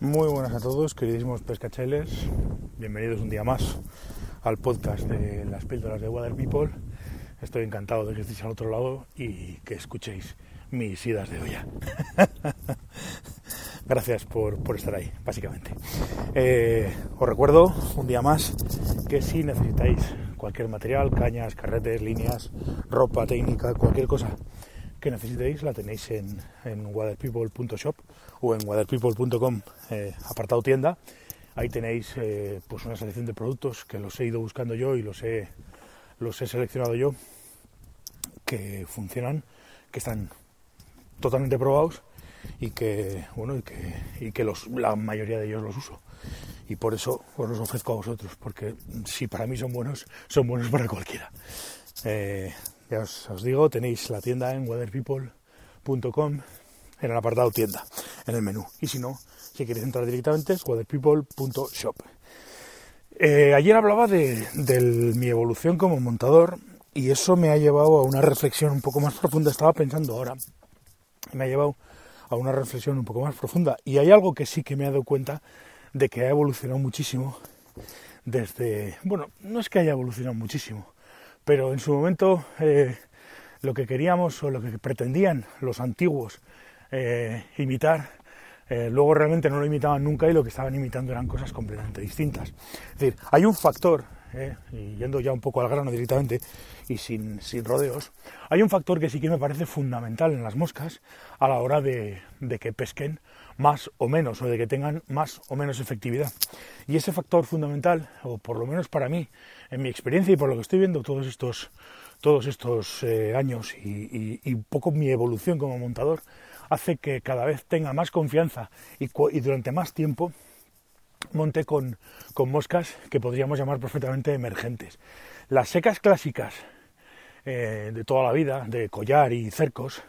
Muy buenas a todos, queridísimos pescacheles. Bienvenidos un día más al podcast de las píldoras de Water People. Estoy encantado de que estéis al otro lado y que escuchéis mis idas de olla. Gracias por, por, estar ahí, básicamente. Eh, os recuerdo un día más que si necesitáis cualquier material, cañas, carretes, líneas, ropa técnica, cualquier cosa que necesitéis la tenéis en, en waterpeople.shop o en waterpeople.com eh, apartado tienda. Ahí tenéis eh, pues una selección de productos que los he ido buscando yo y los he, los he seleccionado yo que funcionan, que están totalmente probados y que bueno y que, y que los, la mayoría de ellos los uso y por eso os los ofrezco a vosotros porque si para mí son buenos son buenos para cualquiera eh, ya os, os, digo, tenéis la tienda en weatherpeople.com en el apartado tienda, en el menú. Y si no, si queréis entrar directamente es weatherpeople.shop. Eh, ayer hablaba de, de, mi evolución como montador y eso me ha llevado a una reflexión un poco más profunda. Estaba pensando ahora, me ha llevado a una reflexión un poco más profunda. Y hay algo que sí que me ha dado cuenta de que ha evolucionado muchísimo desde, bueno, no es que haya evolucionado muchísimo, pero en su momento eh, lo que queríamos o lo que pretendían los antiguos eh, imitar, eh, luego realmente no lo imitaban nunca y lo que estaban imitando eran cosas completamente distintas. Es decir, hay un factor, y yendo ya un poco al grano directamente y sin, sin, rodeos, hay un factor que sí que me parece fundamental en las moscas a la hora de, de que pesquen más o menos, o de que tengan más o menos efectividad. Y ese factor fundamental, o por lo menos para mí, en mi experiencia y por lo que estoy viendo todos estos, todos estos eh, años y, poco mi evolución como montador, hace que cada vez tenga más confianza y, y durante más tiempo monte con, con, moscas que podríamos llamar perfectamente emergentes. Las secas clásicas eh, de toda la vida, de collar y cercos,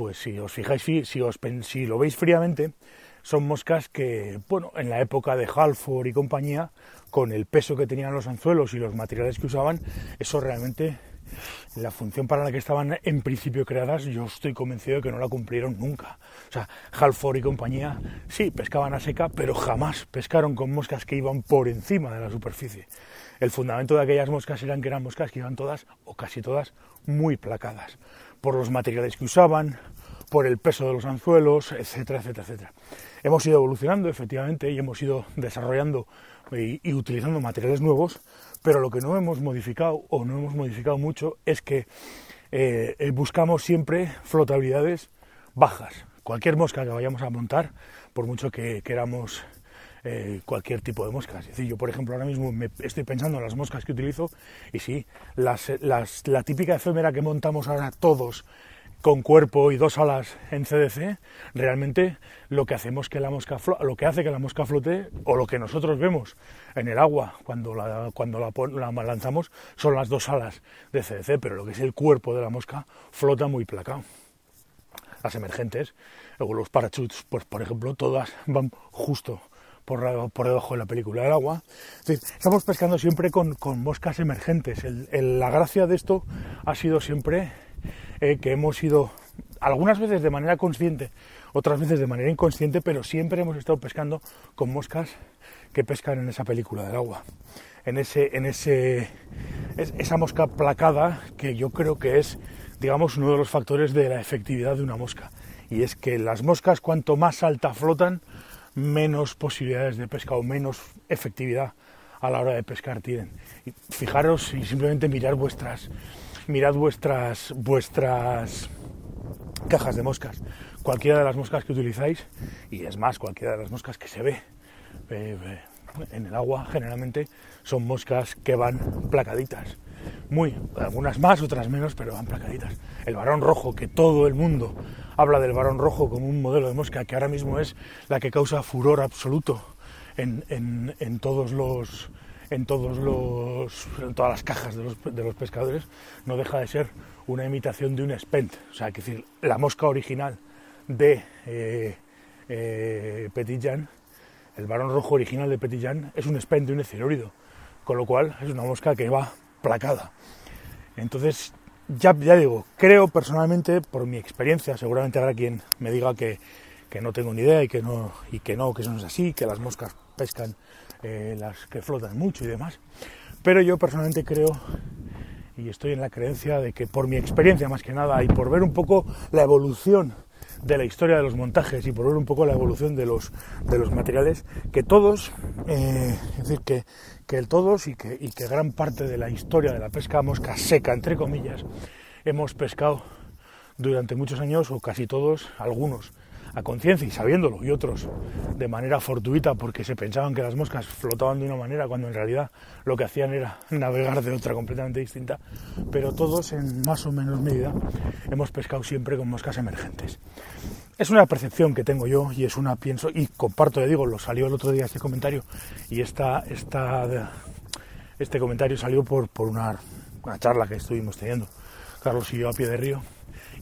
pues si os fijáis, si, os, si lo veis fríamente, son moscas que, bueno, en la época de Halford y compañía, con el peso que tenían los anzuelos y los materiales que usaban, eso realmente, la función para la que estaban en principio creadas, yo estoy convencido de que no la cumplieron nunca. O sea, Halford y compañía, sí, pescaban a seca, pero jamás pescaron con moscas que iban por encima de la superficie. El fundamento de aquellas moscas eran que eran moscas que iban todas, o casi todas, muy placadas, por los materiales que usaban, por el peso de los anzuelos, etcétera, etcétera, etcétera. Hemos ido evolucionando, efectivamente, y hemos ido desarrollando y, utilizando materiales nuevos, pero lo que no hemos modificado o no hemos modificado mucho es que eh, buscamos siempre flotabilidades bajas. Cualquier mosca que vayamos a montar, por mucho que queramos eh, cualquier tipo de moscas. Es decir, yo, por ejemplo, ahora mismo me estoy pensando en las moscas que utilizo y sí, las, las, la típica efémera que montamos ahora todos con cuerpo y dos alas en CDC, realmente lo que hacemos que la mosca lo que hace que la mosca flote o lo que nosotros vemos en el agua cuando la cuando la, la, lanzamos son las dos alas de CDC, pero lo que es el cuerpo de la mosca flota muy placado. Las emergentes o los parachutes, pues por ejemplo, todas van justo por, debajo de la película del agua. Estamos pescando siempre con, moscas emergentes. La gracia de esto ha sido siempre eh, que hemos ido algunas veces de manera consciente, otras veces de manera inconsciente, pero siempre hemos estado pescando con moscas que pescan en esa película del agua, en ese, en ese, esa mosca placada que yo creo que es, digamos, uno de los factores de la efectividad de una mosca. Y es que las moscas cuanto más alta flotan, menos posibilidades de pesca o menos efectividad a la hora de pescar tienen. Fijaros y simplemente mirar vuestras mirad vuestras vuestras cajas de moscas, cualquiera de las moscas que utilizáis y es más cualquiera de las moscas que se ve eh, en el agua generalmente son moscas que van placaditas. Muy, algunas más, otras menos, pero van placaditas. El varón rojo, que todo el mundo habla del varón rojo como un modelo de mosca que ahora mismo es la que causa furor absoluto en, en, todos los en todos los todas las cajas de los, de los, pescadores no deja de ser una imitación de un spent. O sea que decir la mosca original de eh, eh, Petit Jean el varón rojo original de Petit Jean es un spent de un ecilorídeo con lo cual es una mosca que va placada. Entonces ya, digo creo personalmente por mi experiencia seguramente habrá quien me diga que que no tengo ni idea y que no, y que no, que eso no es así, que las moscas pescan eh, las que flotan mucho y demás. Pero yo personalmente creo y estoy en la creencia de que por mi experiencia más que nada y por ver un poco la evolución de la historia de los montajes y por ver un poco la evolución de los, de los materiales, que todos, eh, es decir, que, que el todos y que, y que gran parte de la historia de la pesca mosca seca, entre comillas, hemos pescado durante muchos años, o casi todos, algunos, a conciencia y sabiéndolo, y otros de manera fortuita porque se pensaban que las moscas flotaban de una manera cuando en realidad lo que hacían era navegar de otra completamente distinta, pero todos en más o menos medida hemos pescado siempre con moscas emergentes. Es una percepción que tengo yo y es una pienso y comparto, le digo, lo salió el otro día este comentario y esta, esta, este comentario salió por, por una, una charla que estuvimos teniendo, Carlos y yo a pie de río,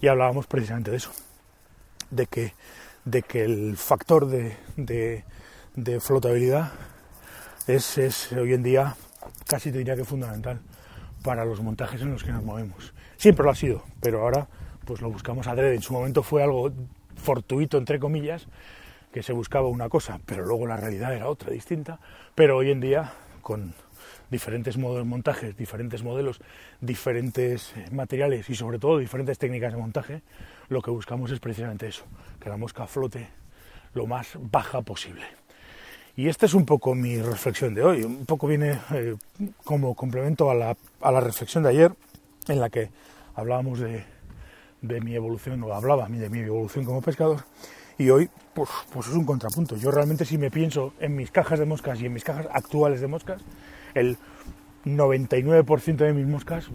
y hablábamos precisamente de eso de que, de que el factor de, de, flotabilidad es, es, hoy en día casi te diría que fundamental para los montajes en los que nos movemos. Siempre lo ha sido, pero ahora pues lo buscamos adrede. En su momento fue algo fortuito, entre comillas, que se buscaba una cosa, pero luego la realidad era otra, distinta. Pero hoy en día, con diferentes modos de montajes, diferentes modelos, diferentes eh, materiales y sobre todo diferentes técnicas de montaje, lo que buscamos es precisamente eso, que la mosca flote lo más baja posible. Y esta es un poco mi reflexión de hoy, un poco viene eh, como complemento a la, a la, reflexión de ayer, en la que hablábamos de, de, mi evolución, o hablaba de mi evolución como pescador, y hoy pues, pues es un contrapunto. Yo realmente si me pienso en mis cajas de moscas y en mis cajas actuales de moscas, el 99% de mis moscas,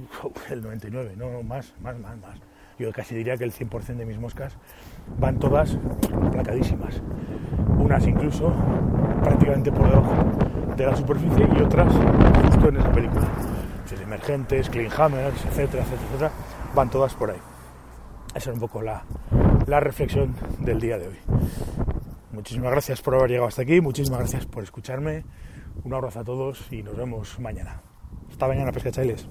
el 99%, no más, más, más, más yo casi diría que el 100% de mis moscas van todas placadísimas. Unas incluso prácticamente por debajo de la superficie y otras justo en esa película. Si emergentes, clean hammers, etcétera, etcétera, etcétera, van todas por ahí. Esa es un poco la, la reflexión del día de hoy. Muchísimas gracias por haber llegado hasta aquí, muchísimas gracias por escucharme. Un abrazo a todos y nos vemos mañana. Hasta mañana, pescachailes.